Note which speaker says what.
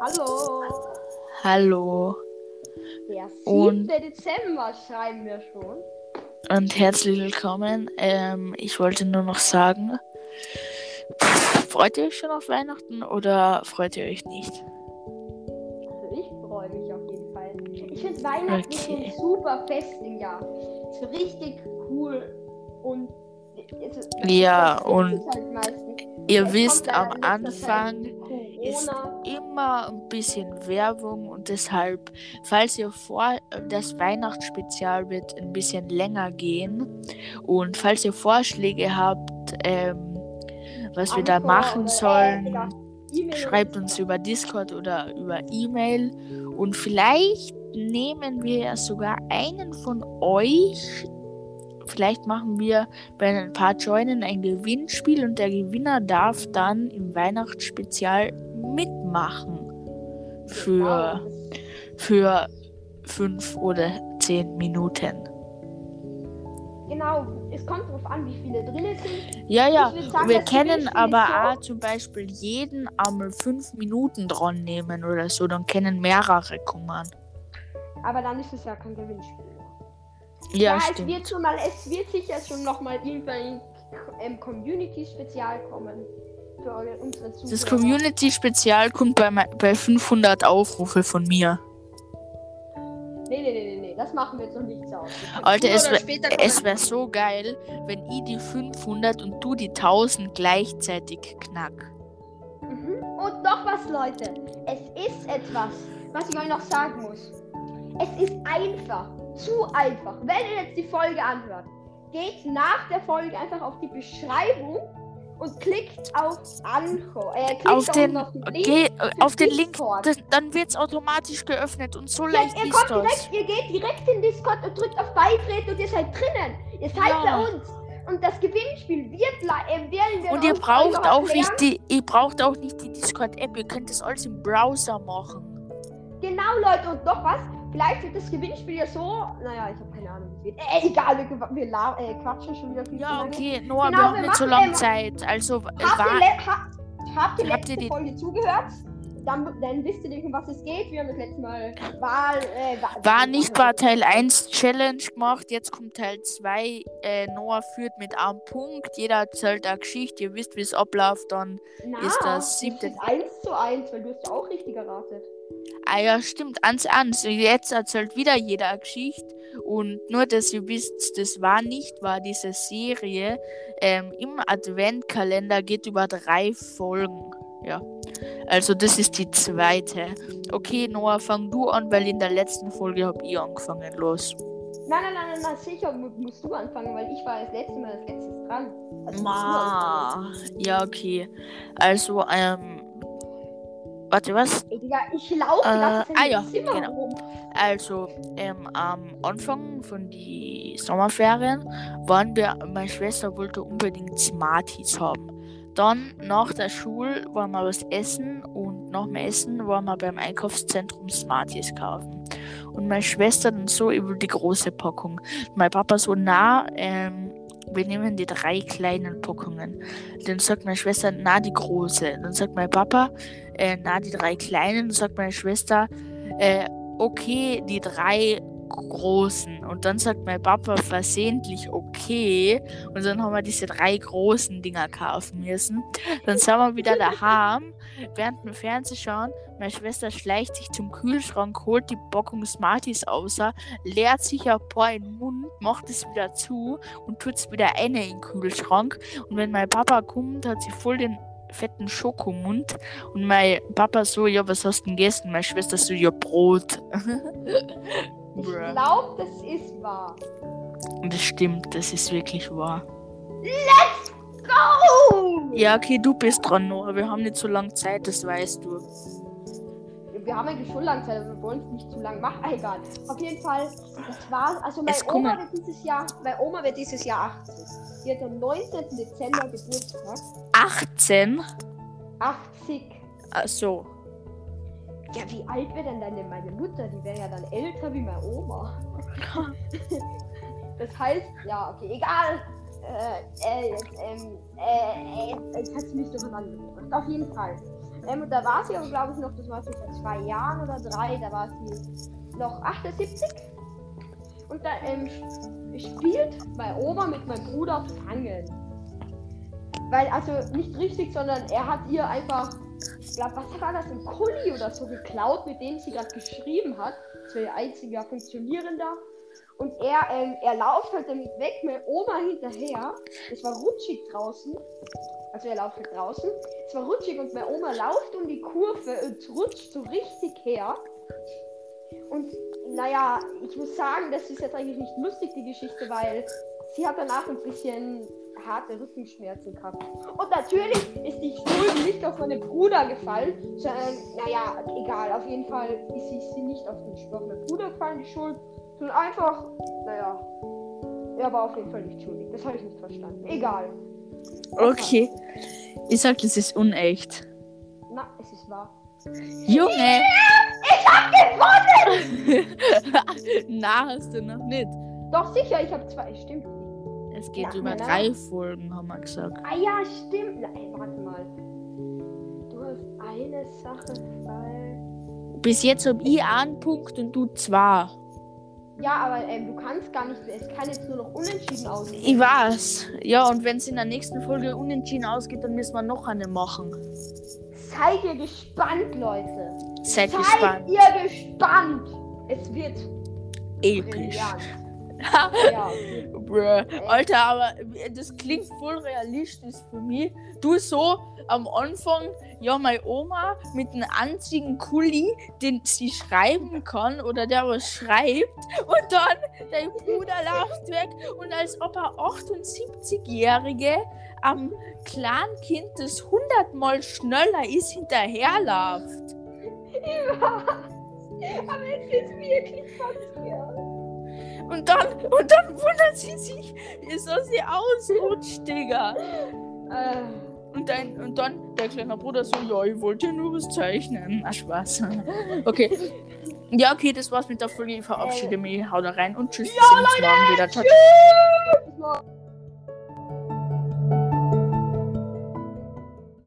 Speaker 1: Hallo.
Speaker 2: Hallo
Speaker 1: Der 7.
Speaker 2: Und-
Speaker 1: Dezember schreiben wir schon.
Speaker 2: und herzlich willkommen. Ähm, ich wollte nur noch sagen, freut ihr euch schon auf Weihnachten oder freut ihr euch nicht?
Speaker 1: Also ich freue mich auf jeden Fall. Ich finde Weihnachten
Speaker 2: Okay.
Speaker 1: ein super Fest im Jahr. Ist richtig cool und
Speaker 2: Ja, und
Speaker 1: halt.
Speaker 2: Ihr wisst,
Speaker 1: kommt
Speaker 2: am Anfang ist immer ein bisschen Werbung und deshalb, falls ihr vor, das Weihnachtsspezial wird ein bisschen länger gehen und falls ihr Vorschläge habt, ähm, was wir da
Speaker 1: Anchor
Speaker 2: machen sollen,
Speaker 1: E-Mail
Speaker 2: schreibt uns über Discord oder über E-Mail und vielleicht nehmen wir ja sogar einen von euch. Vielleicht machen wir bei ein paar Joinen ein Gewinnspiel und der Gewinner darf dann im Weihnachtsspezial mitmachen. Für, für fünf oder zehn Minuten.
Speaker 1: Genau, es kommt darauf an, wie viele drin sind.
Speaker 2: Ja, ja.
Speaker 1: Sagen,
Speaker 2: wir können aber
Speaker 1: so-
Speaker 2: auch zum Beispiel jeden einmal fünf Minuten dran nehmen oder so. Dann können mehrere kommen.
Speaker 1: Aber dann ist es ja kein Gewinnspiel.
Speaker 2: Ja,
Speaker 1: es
Speaker 2: stimmt.
Speaker 1: wird schon mal, es wird sicher schon noch mal irgendwann ein Community-Spezial kommen.
Speaker 2: Das Community-Spezial kommt bei, bei 500 Aufrufe von mir.
Speaker 1: Nee, nee, nee, nee, nee, das machen wir jetzt noch nicht so.
Speaker 2: Alter, es wär- Es wäre so geil, wenn ich die 500 und du die 1000 gleichzeitig knack.
Speaker 1: Mhm. Und noch was, Leute. Es ist etwas, was ich euch noch sagen muss. Es ist einfach, zu einfach. Wenn ihr jetzt die Folge anhört, geht nach der Folge einfach auf die Beschreibung und klickt auf Anchor. Äh, klickt
Speaker 2: Auf den,
Speaker 1: unten auf den Link.
Speaker 2: auf den Link,
Speaker 1: Discord.
Speaker 2: das, dann wird es automatisch geöffnet und so
Speaker 1: Ja,
Speaker 2: leicht
Speaker 1: ihr
Speaker 2: ist
Speaker 1: kommt direkt, ihr geht direkt in Discord und drückt auf Beitreten und ihr seid drinnen. Ihr seid
Speaker 2: Ja.
Speaker 1: bei uns. Und das Gewinnspiel wird äh, werden wir
Speaker 2: Und ihr braucht auch
Speaker 1: erklären.
Speaker 2: nicht die, ihr braucht auch nicht die Discord-App, ihr könnt das alles im Browser machen.
Speaker 1: Genau, Leute, und noch was. Vielleicht wird das Gewinnspiel ja so. Naja, ich habe keine Ahnung, wie es wird. Äh, egal, wir, wir la- äh, quatschen schon wieder viel
Speaker 2: Ja, okay, Noah,
Speaker 1: Genau,
Speaker 2: wir haben
Speaker 1: wir
Speaker 2: nicht so lange Zeit. Also,
Speaker 1: Habt ihr,
Speaker 2: war,
Speaker 1: le ha habt ihr
Speaker 2: Habt
Speaker 1: letzte
Speaker 2: ihr die-
Speaker 1: Folge zugehört? Dann, dann wisst ihr nicht, um was es geht. Wir haben das letzte Mal Wahl. Äh, Wa-
Speaker 2: war nicht bei Teil 1 Challenge gemacht, jetzt kommt Teil 2. Äh, Noah führt mit einem Punkt, jeder erzählt eine Geschichte, ihr wisst, wie es abläuft, dann
Speaker 1: Na,
Speaker 2: ist das siebte-
Speaker 1: ist 1 zu 1, weil du hast ja auch richtig erratet.
Speaker 2: Ah ja, stimmt, ans ans. Jetzt erzählt wieder jeder eine Geschichte. Und nur, dass ihr wisst, das war nicht, war diese Serie ähm, im Adventkalender geht über drei Folgen. Ja. Also das ist die zweite. Okay, Noah, fang du an, weil in der letzten Folge habe ich angefangen. Los.
Speaker 1: Nein, nein, nein, nein, nein, sicher mu- musst du anfangen, weil ich war das letzte Mal als letztes dran. Also.
Speaker 2: Ma. Ja, okay. Also, ähm. Warte, was?
Speaker 1: Ey, Digga, ich laufe
Speaker 2: Äh, ah ja,
Speaker 1: Zimmer
Speaker 2: genau.
Speaker 1: rum.
Speaker 2: Also, ähm, am Anfang von die Sommerferien waren wir, meine Schwester wollte unbedingt Smarties haben. Dann nach der Schule waren wir was essen und nach dem Essen waren wir beim Einkaufszentrum Smarties kaufen. Und meine Schwester dann so über die große Packung. Mein Papa so, na, ähm, wir nehmen die drei kleinen Packungen. Dann sagt meine Schwester, na, die große. Dann sagt mein Papa, äh, na, die drei kleinen. Dann sagt meine Schwester, äh, okay, die drei großen. Und dann sagt mein Papa versehentlich okay. Und dann haben wir diese drei großen Dinger kaufen müssen. Dann sind wir wieder daheim, während dem Fernsehschauen. Meine Schwester schleicht sich zum Kühlschrank, holt die Packung Smarties aus, leert sich ein paar in den Mund, macht es wieder zu und tut es wieder eine in den Kühlschrank. Und wenn mein Papa kommt, hat sie voll den fetten Schokomund. Und mein Papa so, ja, was hast du denn gegessen? Meine Schwester so, ja, Brot.
Speaker 1: Ich glaube, das ist wahr.
Speaker 2: Das stimmt, das ist wirklich wahr.
Speaker 1: Go!
Speaker 2: Ja, okay, du bist dran, Noah. Wir haben nicht so lange Zeit, das weißt du.
Speaker 1: Wir haben eigentlich schon lange Zeit, aber wir wollen es nicht zu lang machen. Ah, egal. Auf jeden Fall, das war's. Also meine
Speaker 2: Es
Speaker 1: Oma wird dieses Jahr, meine Oma wird dieses Jahr 80. Sie hat am 19. Dezember Geburtstag.
Speaker 2: 18?
Speaker 1: 80.
Speaker 2: Ach so.
Speaker 1: Ja, wie alt wäre denn deine meine Mutter? Die wäre ja dann älter wie meine Oma. das heißt, ja, okay, egal. äh, äh, ähm, äh, äh, jetzt hat sie mich durcheinander gebracht. Auf jeden Fall. Ähm, und da war sie aber, glaube ich, noch, das war so vor zwei Jahren oder drei, da war sie noch 78. Und da ähm, spielt meine Oma mit meinem Bruder Fangen. Weil, also nicht richtig, sondern er hat ihr einfach, ich glaube, was war das, ein Kuli oder so geklaut, mit dem sie gerade geschrieben hat. Das war ihr einziger funktionierender. Und er, ähm, er lauft halt damit weg, meine Oma hinterher. Es war rutschig draußen. Also er läuft halt draußen. Es war rutschig und meine Oma lauft um die Kurve und rutscht so richtig her. Und naja, ich muss sagen, das ist jetzt eigentlich nicht lustig, die Geschichte, weil sie hat danach ein bisschen harte Rückenschmerzen gehabt. Und natürlich ist die Schuld nicht auf meinen Bruder gefallen, sondern, naja, egal, auf jeden Fall ist sie, sie nicht auf den auf meinen Bruder gefallen, die Schuld, sondern einfach, naja, er war auf jeden Fall nicht schuldig. Das habe ich nicht verstanden. Egal.
Speaker 2: Okay. Ich sag, das ist unecht.
Speaker 1: Na, es ist wahr.
Speaker 2: Junge!
Speaker 1: Ich hab gewonnen!
Speaker 2: Na, hast du noch nicht.
Speaker 1: Doch, sicher, ich habe zwei. Stimmt.
Speaker 2: Es geht
Speaker 1: Ja,
Speaker 2: über
Speaker 1: na.
Speaker 2: drei Folgen, haben wir gesagt.
Speaker 1: Ah ja, stimmt. Ey, warte mal. Du hast eine Sache falsch.
Speaker 2: Bis jetzt hab ich einen Punkt und du zwei.
Speaker 1: Ja, aber ähm, du kannst gar nicht. Es kann jetzt nur noch unentschieden aussehen.
Speaker 2: Ich weiß. Ja, und wenn es in der nächsten Folge unentschieden ausgeht, dann müssen wir noch eine machen.
Speaker 1: Seid ihr gespannt, Leute?
Speaker 2: Seid
Speaker 1: Seid
Speaker 2: gespannt.
Speaker 1: ihr gespannt? Es wird
Speaker 2: Episch.
Speaker 1: brillant. Ja,
Speaker 2: Bruh. Alter, aber das klingt voll realistisch für mich. Du so am Anfang, ja, meine Oma mit einem einzigen Kuli, den sie schreiben kann oder der was schreibt und dann dein Bruder läuft weg und als ob er 78-Jährige am Kleinkind, das 100 Mal schneller ist, hinterherläuft.
Speaker 1: aber es ist wirklich passiert.
Speaker 2: Und dann, und dann wundert sie sich, wie so sie ausrutscht, Digga.
Speaker 1: Äh,
Speaker 2: Und, dein, und dann der kleine Bruder so, ja, ich wollte nur was zeichnen. Ach, Spaß. Okay. Ja, okay, das war's mit der Folge. Ich verabschiede mich. Haut rein und tschüss. Ja, bis morgen wieder.
Speaker 1: Morgen.